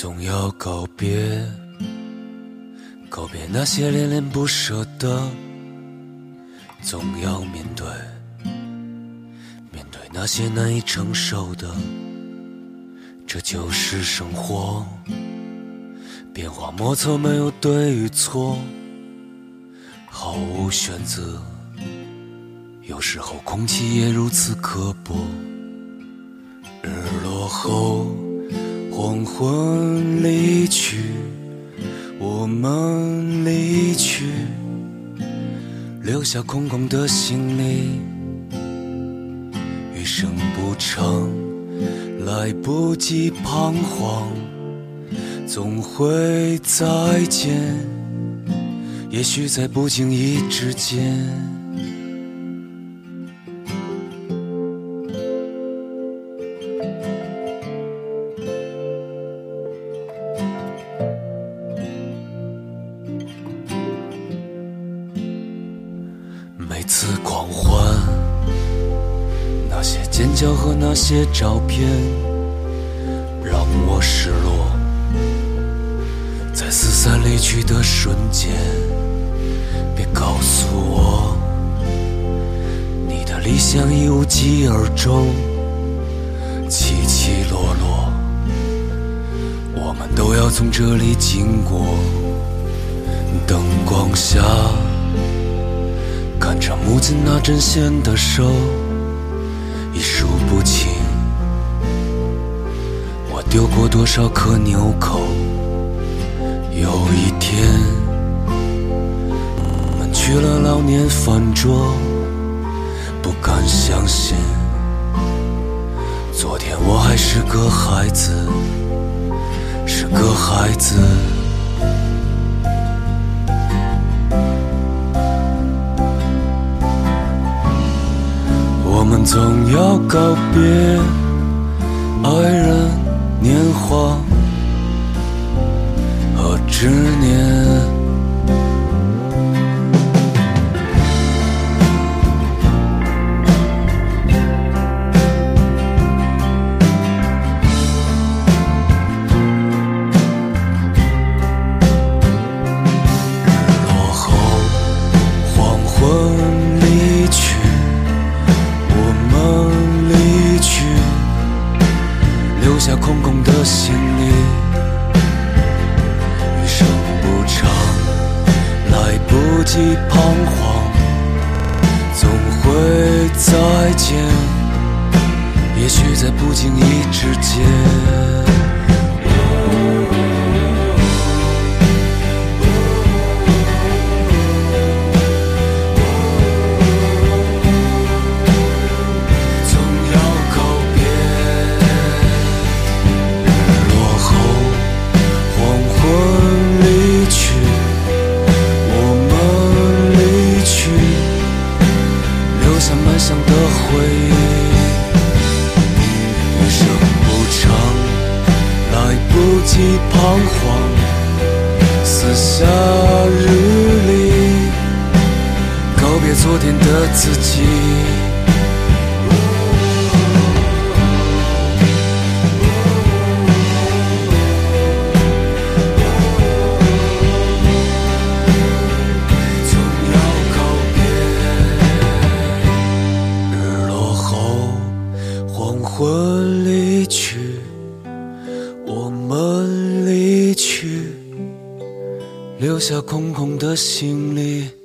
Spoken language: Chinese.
总要告别，告别那些恋恋不舍的，总要面对，面对那些难以承受的，这就是生活。变化莫测，没有对与错，毫无选择。有时候空气也如此刻薄。日落后。黄昏离去，我们离去，留下空空的行李。余生不长，来不及彷徨，总会再见，也许在不经意之间。那些尖叫和那些照片，让我失落。在四散离去的瞬间，别告诉我，你的理想已无疾而终，起起落落，我们都要从这里经过。灯光下。看着母亲那针线的手，已数不清。我丢过多少颗纽扣？有一天，我们去了老年饭桌，不敢相信，昨天我还是个孩子，是个孩子。总要告别爱人、年华和执念。雨留下空空的行李余生不长来不及彷徨总会再见也许在不经意之间幻想的回忆？余生不长来不及彷徨撕下日历告别昨天的自己。留下空空的行李。